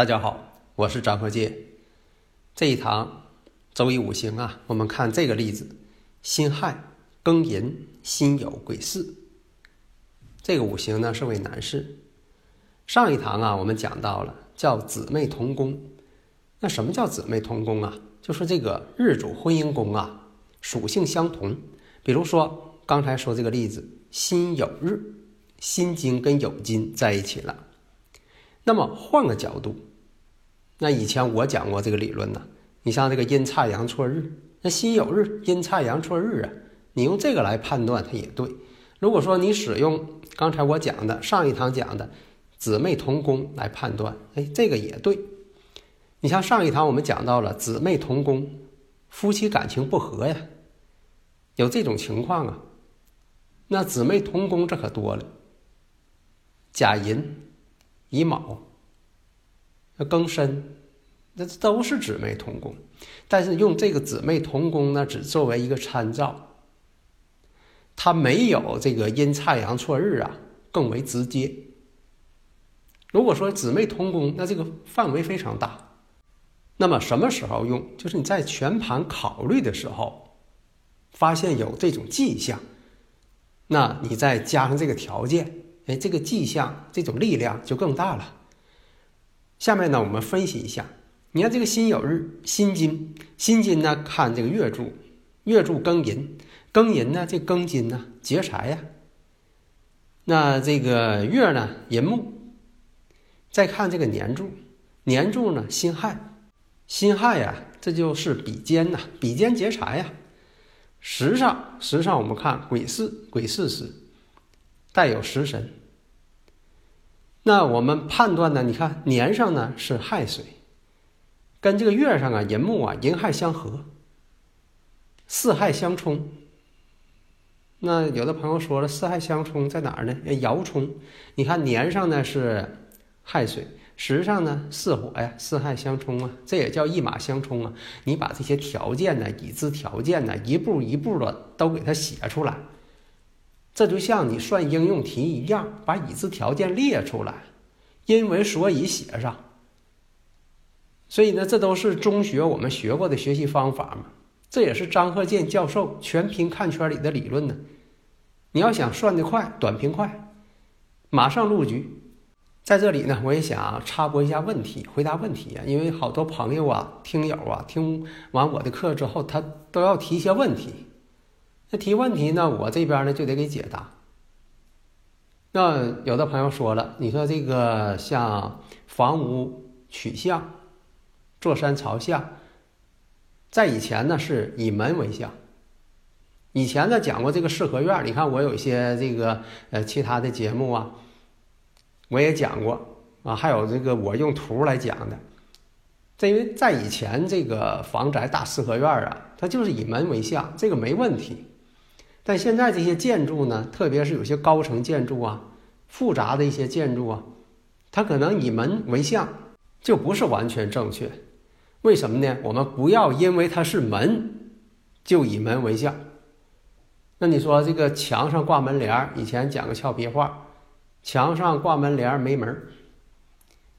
大家好，我是张和介。这一堂周易五行啊，我们看这个例子：辛亥、庚寅、辛酉、癸巳。这个五行呢是为男士。上一堂啊，我们讲到了叫姊妹同宫。那什么叫姊妹同宫啊？就是这个日主婚姻宫啊，属性相同。比如说刚才说这个例子，辛酉日，辛金跟酉金在一起了。那么换个角度，那以前我讲过这个理论呢。你像这个阴差阳错日，那辛酉日阴差阳错日啊，你用这个来判断它也对。如果说你使用刚才我讲的上一堂讲的姊妹同宫来判断，哎，这个也对。你像上一堂我们讲到了姊妹同宫，夫妻感情不和呀，有这种情况啊。那姊妹同宫这可多了，甲寅。乙卯，那庚申，那都是姊妹同宫，但是用这个姊妹同宫呢，只作为一个参照，它没有这个阴差阳错日啊更为直接。如果说姊妹同宫，那这个范围非常大。那么什么时候用？就是你在全盘考虑的时候，发现有这种迹象，那你再加上这个条件。哎，这个迹象，这种力量就更大了。下面呢，我们分析一下。你看这个辛酉日，辛金，辛金呢，看这个月柱，月柱庚寅，庚寅呢，这庚金呢，劫财呀。那这个月呢，寅木。再看这个年柱，年柱呢，辛亥，辛亥呀，这就是比肩呐，比肩劫财呀。时上，时上我们看癸巳，癸巳时。带有食神，那我们判断呢？你看年上呢是亥水，跟这个月上啊寅木啊寅亥相合，四亥相冲。那有的朋友说了，四亥相冲在哪儿呢？爻冲。你看年上呢是亥水，时上呢巳火呀，四亥相冲啊，这也叫一马相冲啊。你把这些条件呢，已知条件呢，一步一步的都给它写出来。这就像你算应用题一样，把已知条件列出来，因为所以写上。所以呢，这都是中学我们学过的学习方法嘛。这也是张鹤剑教授全凭看圈里的理论呢。你要想算得快，短平快，马上入局。在这里呢，我也想插播一下问题，回答问题啊。因为好多朋友啊、听友啊，听完我的课之后，他都要提一些问题。那提问题呢？我这边呢就得给解答。那有的朋友说了，你说这个像房屋取向、坐山朝向，在以前呢是以门为向。以前呢讲过这个四合院，你看我有一些这个呃其他的节目啊，我也讲过啊，还有这个我用图来讲的。这因为在以前这个房宅大四合院啊，它就是以门为向，这个没问题。但现在这些建筑呢，特别是有些高层建筑啊、复杂的一些建筑啊，它可能以门为向，就不是完全正确。为什么呢？我们不要因为它是门，就以门为向。那你说这个墙上挂门帘儿以前讲个俏皮话，墙上挂门帘儿没门儿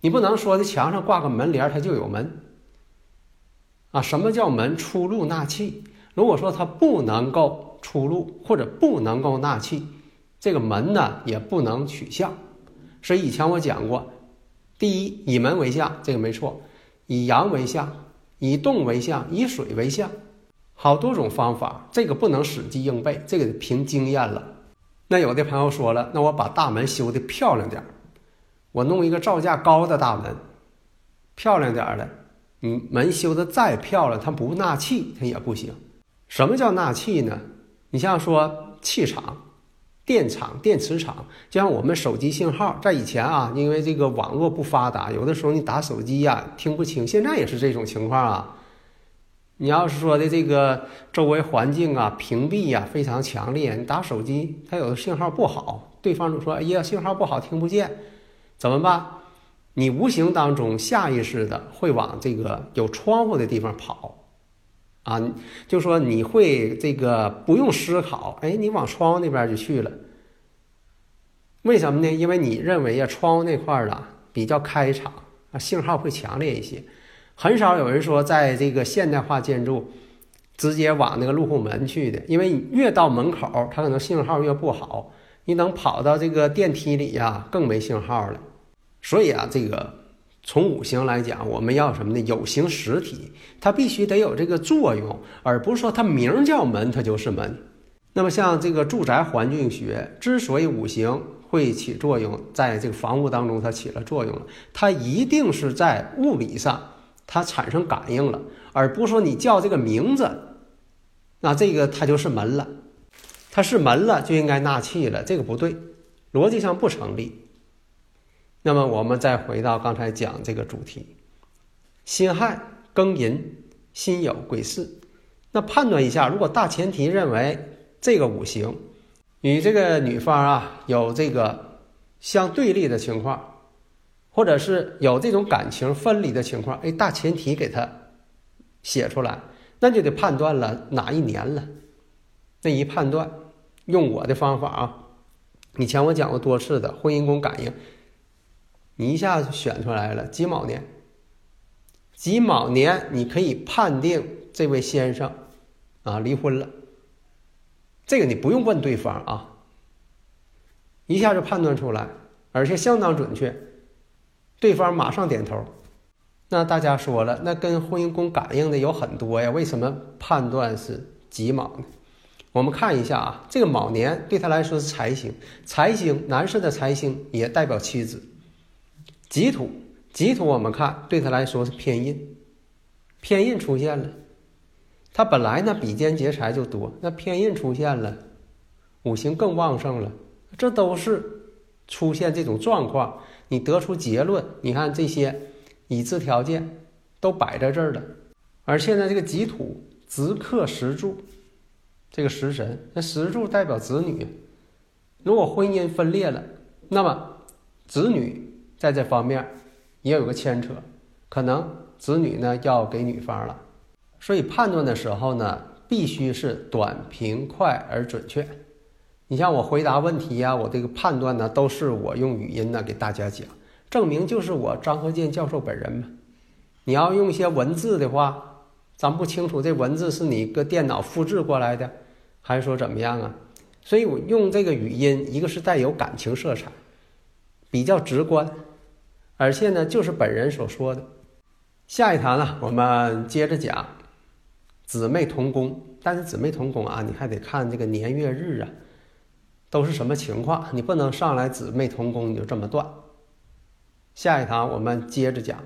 你不能说这墙上挂个门帘儿它就有门。啊，什么叫门？出入纳气。如果说它不能够。出路或者不能够纳气，这个门呢也不能取向，所以以前我讲过，第一以门为向，这个没错；以阳为向，以动为向，以水为向，好多种方法，这个不能死记硬背，这个凭经验了。那有的朋友说了，那我把大门修的漂亮点儿，我弄一个造价高的大门，漂亮点儿的，你门修的再漂亮，它不纳气，它也不行。什么叫纳气呢？你像说气场、电场、电磁场，就像我们手机信号，在以前啊，因为这个网络不发达，有的时候你打手机呀听不清，现在也是这种情况啊。你要是说的这个周围环境啊屏蔽呀非常强烈，你打手机它有的信号不好，对方就说：“哎呀，信号不好，听不见。”怎么办？你无形当中下意识的会往这个有窗户的地方跑，啊，就说你会这个不用思考，哎，你往窗户那边就去了。为什么呢？因为你认为呀，窗户那块儿啊比较开敞啊，信号会强烈一些。很少有人说在这个现代化建筑直接往那个入户门去的，因为越到门口，它可能信号越不好。你等跑到这个电梯里呀，更没信号了。所以啊，这个从五行来讲，我们要什么呢？有形实体，它必须得有这个作用，而不是说它名叫门，它就是门。那么像这个住宅环境学之所以五行会起作用，在这个房屋当中它起了作用了，它一定是在物理上它产生感应了，而不是说你叫这个名字，那这个它就是门了，它是门了就应该纳气了，这个不对，逻辑上不成立。那么我们再回到刚才讲这个主题，辛亥庚寅辛酉癸巳，那判断一下，如果大前提认为这个五行与这个女方啊有这个相对立的情况，或者是有这种感情分离的情况，哎，大前提给他写出来，那就得判断了哪一年了。那一判断，用我的方法啊，以前我讲过多次的婚姻宫感应。你一下子选出来了己卯年，己卯年你可以判定这位先生啊离婚了。这个你不用问对方啊，一下就判断出来，而且相当准确，对方马上点头。那大家说了，那跟婚姻宫感应的有很多呀，为什么判断是己卯呢？我们看一下啊，这个卯年对他来说是财星，财星男士的财星也代表妻子。己土，己土，我们看对他来说是偏印，偏印出现了。他本来呢比肩劫财就多，那偏印出现了，五行更旺盛了。这都是出现这种状况，你得出结论。你看这些已知条件都摆在这儿了，而现在这个己土直克石柱，这个食神，那石柱代表子女。如果婚姻分裂了，那么子女。在这方面也有个牵扯，可能子女呢要给女方了，所以判断的时候呢，必须是短平快而准确。你像我回答问题呀，我这个判断呢，都是我用语音呢给大家讲，证明就是我张和建教授本人嘛。你要用一些文字的话，咱不清楚这文字是你个电脑复制过来的，还是说怎么样啊？所以我用这个语音，一个是带有感情色彩，比较直观。而且呢，就是本人所说的。下一堂呢，我们接着讲姊妹同宫。但是姊妹同宫啊，你还得看这个年月日啊，都是什么情况。你不能上来姊妹同宫你就这么断。下一堂我们接着讲。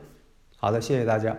好的，谢谢大家。